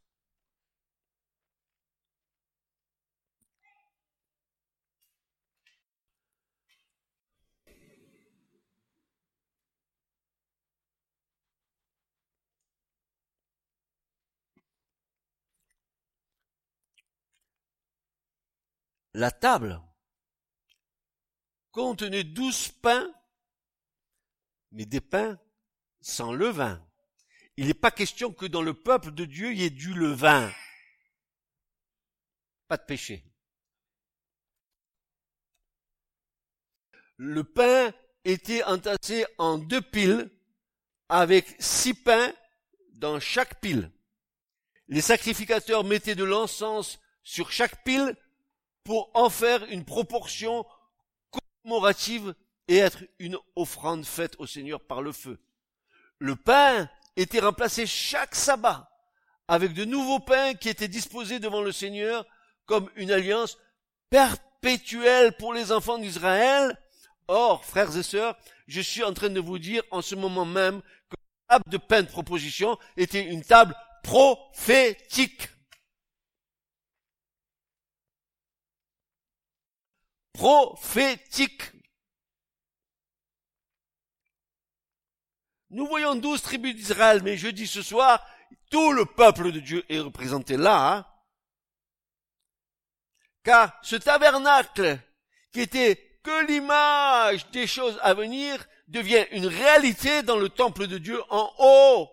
La table contenait douze pains mais des pains sans levain. Il n'est pas question que dans le peuple de Dieu y ait du levain. Pas de péché. Le pain était entassé en deux piles avec six pains dans chaque pile. Les sacrificateurs mettaient de l'encens sur chaque pile pour en faire une proportion commémorative et être une offrande faite au Seigneur par le feu. Le pain était remplacé chaque sabbat avec de nouveaux pains qui étaient disposés devant le Seigneur comme une alliance perpétuelle pour les enfants d'Israël. Or, frères et sœurs, je suis en train de vous dire en ce moment même que la table de pain de proposition était une table prophétique. Prophétique. Nous voyons douze tribus d'Israël, mais je dis ce soir, tout le peuple de Dieu est représenté là. Hein. Car ce tabernacle, qui était que l'image des choses à venir, devient une réalité dans le temple de Dieu en haut.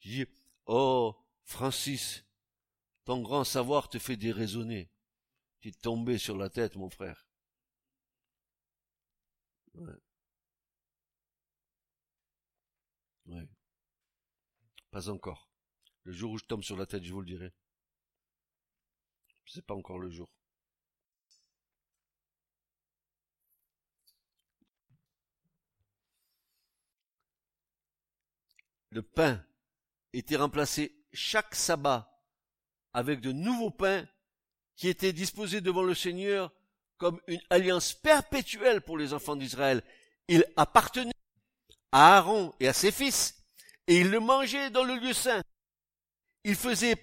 Je dis, oh, Francis, ton grand savoir te fait déraisonner. Tu es tombé sur la tête, mon frère. Ouais. Ouais. Pas encore. Le jour où je tombe sur la tête, je vous le dirai. C'est pas encore le jour. Le pain était remplacé chaque sabbat avec de nouveaux pains qui étaient disposés devant le Seigneur comme une alliance perpétuelle pour les enfants d'Israël. Il appartenait à Aaron et à ses fils, et ils le mangeaient dans le lieu saint. Il faisait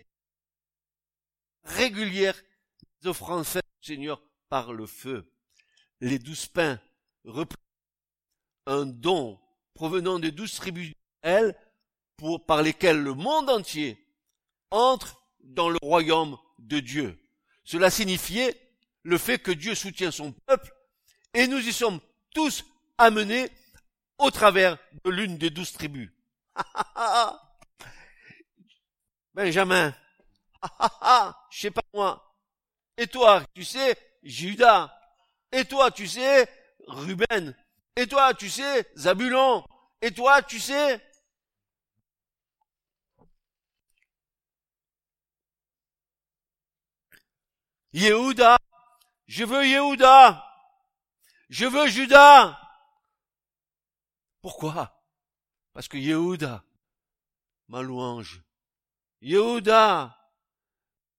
régulières offrandes faites au Seigneur par le feu. Les douze pains représentent un don provenant des douze tribus d'Israël pour, par lesquels le monde entier entre dans le royaume de Dieu. Cela signifiait le fait que Dieu soutient son peuple, et nous y sommes tous amenés au travers de l'une des douze tribus. Benjamin, je sais pas moi. Et toi, tu sais, Judas. Et toi, tu sais, Ruben. Et toi, tu sais, Zabulon. Et toi, tu sais, Yehuda. Je veux Yehuda. Je veux Judas. Pourquoi? Parce que Yehuda, ma louange, Yehuda,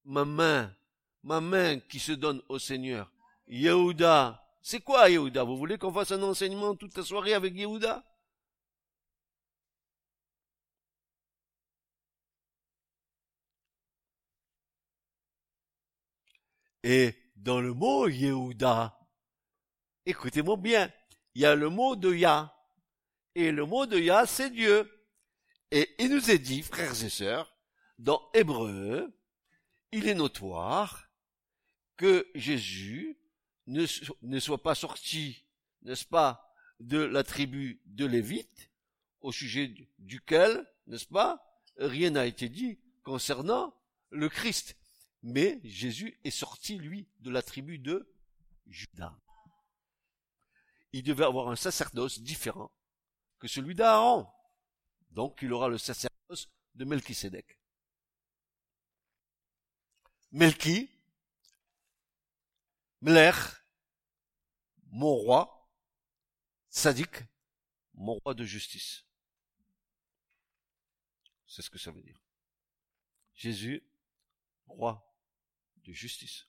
ma main, ma main qui se donne au Seigneur. Yehuda. C'est quoi Yehuda? Vous voulez qu'on fasse un enseignement toute la soirée avec Yehuda? Et dans le mot Yehuda, écoutez-moi bien, il y a le mot de Yah. Et le mot de Yah, c'est Dieu. Et il nous est dit, frères et sœurs, dans Hébreu, il est notoire que Jésus ne, ne soit pas sorti, n'est-ce pas, de la tribu de Lévite, au sujet duquel, n'est-ce pas, rien n'a été dit concernant le Christ. Mais Jésus est sorti, lui, de la tribu de Judas. Il devait avoir un sacerdoce différent que celui d'Aaron. Donc il aura le sacerdoce de Melchisédek. Melchi, Mler, mon roi, Sadik, mon roi de justice. C'est ce que ça veut dire. Jésus, roi justice.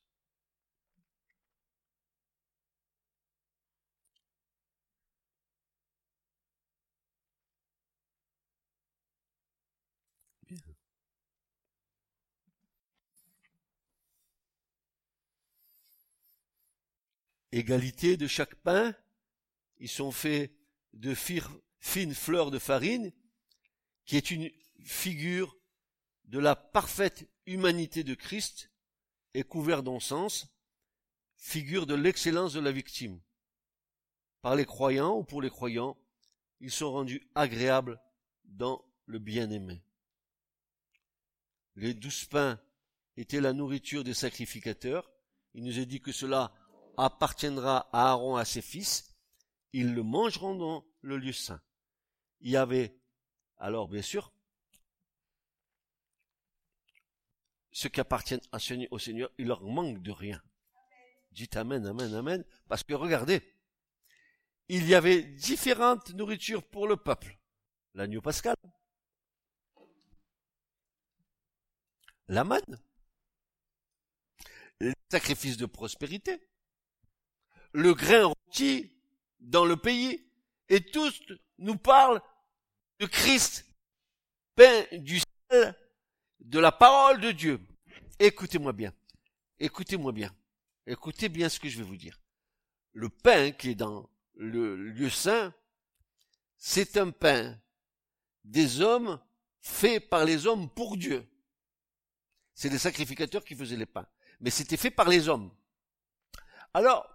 Égalité de chaque pain, ils sont faits de fines fleurs de farine, qui est une figure de la parfaite humanité de Christ et couvert d'encens, figure de l'excellence de la victime. Par les croyants ou pour les croyants, ils sont rendus agréables dans le bien-aimé. Les douze pains étaient la nourriture des sacrificateurs. Il nous est dit que cela appartiendra à Aaron à ses fils. Ils le mangeront dans le lieu saint. Il y avait, alors bien sûr, ceux qui appartiennent au Seigneur, il leur manque de rien. Dites Amen, Amen, Amen. Parce que regardez, il y avait différentes nourritures pour le peuple. L'agneau pascal, la manne, les sacrifices de prospérité, le grain rôti dans le pays, et tous nous parlent de Christ, pain du ciel, de la parole de Dieu. Écoutez-moi bien. Écoutez-moi bien. Écoutez bien ce que je vais vous dire. Le pain qui est dans le lieu saint, c'est un pain des hommes fait par les hommes pour Dieu. C'est les sacrificateurs qui faisaient les pains. Mais c'était fait par les hommes. Alors,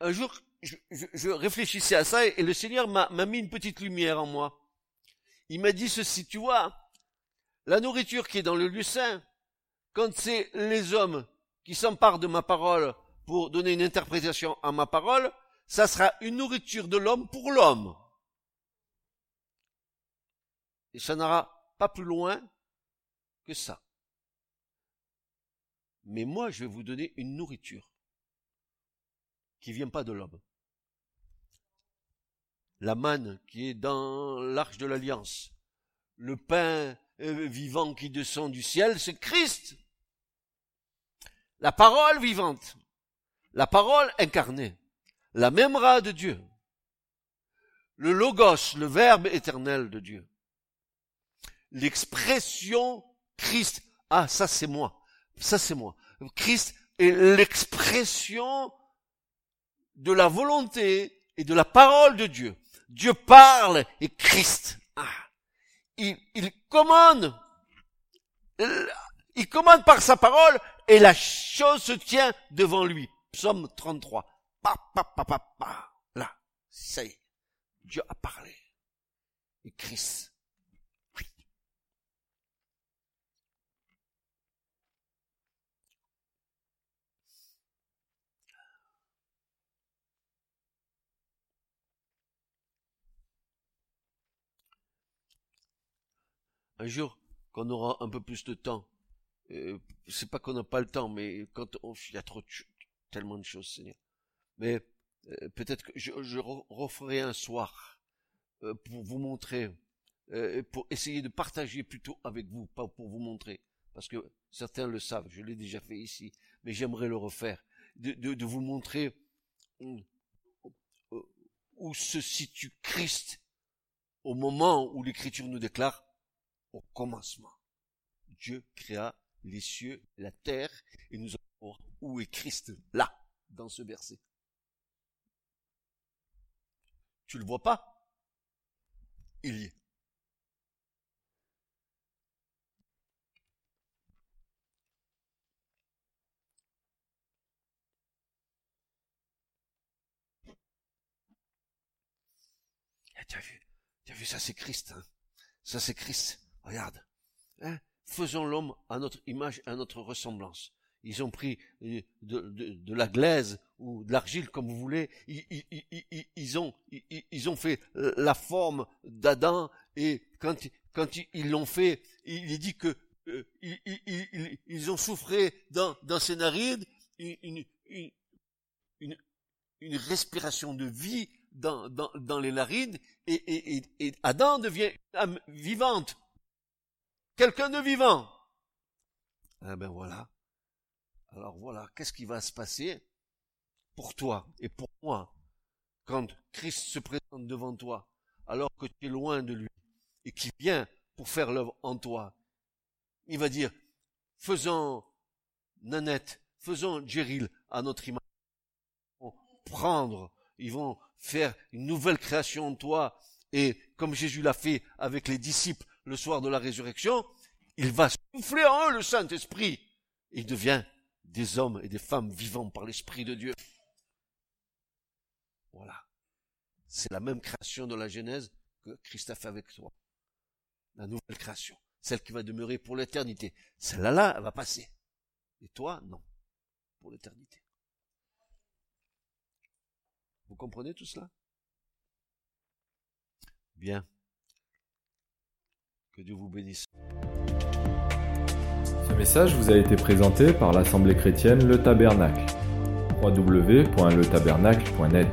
un jour, je, réfléchissais à ça et le Seigneur m'a mis une petite lumière en moi. Il m'a dit ceci, tu vois, la nourriture qui est dans le lieu saint, quand c'est les hommes qui s'emparent de ma parole pour donner une interprétation à ma parole, ça sera une nourriture de l'homme pour l'homme. Et ça n'ira pas plus loin que ça. Mais moi, je vais vous donner une nourriture qui vient pas de l'homme. La manne qui est dans l'arche de l'alliance, le pain euh, vivant qui descend du ciel, c'est Christ. La parole vivante, la parole incarnée, la même rat de Dieu, le logos, le verbe éternel de Dieu, l'expression Christ. Ah, ça c'est moi, ça c'est moi. Christ est l'expression de la volonté et de la parole de Dieu. Dieu parle et Christ. Il, commande, il commande par sa parole et la chose se tient devant lui. Psaume 33. Pa, pa, pa, pa, pa. Là, ça y est, Dieu a parlé. Et Christ. Un jour, qu'on aura un peu plus de temps, euh, c'est pas qu'on n'a pas le temps, mais quand il y a trop de, tellement de choses, Seigneur. Mais euh, peut-être que je, referai un soir euh, pour vous montrer, pour essayer de partager plutôt avec vous, pas pour vous montrer, parce que certains le savent, je l'ai déjà fait ici, mais j'aimerais le refaire, de, de vous montrer où se situe Christ au moment où l'Écriture nous déclare au commencement. Dieu créa les cieux, la terre, et nous allons voir où est Christ là, dans ce verset. Tu le vois pas Il y est. Eh, tu as vu, tu as vu, ça c'est Christ, hein ça c'est Christ. Regarde. Hein Faisons l'homme à notre image, à notre ressemblance. Ils ont pris euh, de, la glaise ou de l'argile, comme vous voulez. Ils, ont, ils, ont fait euh, la forme d'Adam et quand, ils l'ont fait, il est dit que euh, ils, ont souffré dans, dans ses narines une, respiration de vie dans, les et, et Adam devient une âme vivante. Quelqu'un de vivant. Eh ben voilà. Alors voilà, qu'est-ce qui va se passer pour toi et pour moi quand Christ se présente devant toi alors que tu es loin de lui et qui vient pour faire l'œuvre en toi? Il va dire, faisons Nanette, faisons Jéril à notre image. Ils vont prendre, ils vont faire une nouvelle création en toi et comme Jésus l'a fait avec les disciples le soir de la résurrection, il va souffler en eux le Saint-Esprit. Il devient des hommes et des femmes vivants par l'Esprit de Dieu. Voilà. C'est la même création de la Genèse que Christ a fait avec toi. La nouvelle création. Celle qui va demeurer pour l'éternité. Celle-là, là, elle va passer. Et toi, non. Pour l'éternité. Vous comprenez tout cela? Bien. Que vous bénisse. Ce message vous a été présenté par l'Assemblée chrétienne Le Tabernacle. www.letabernacle.net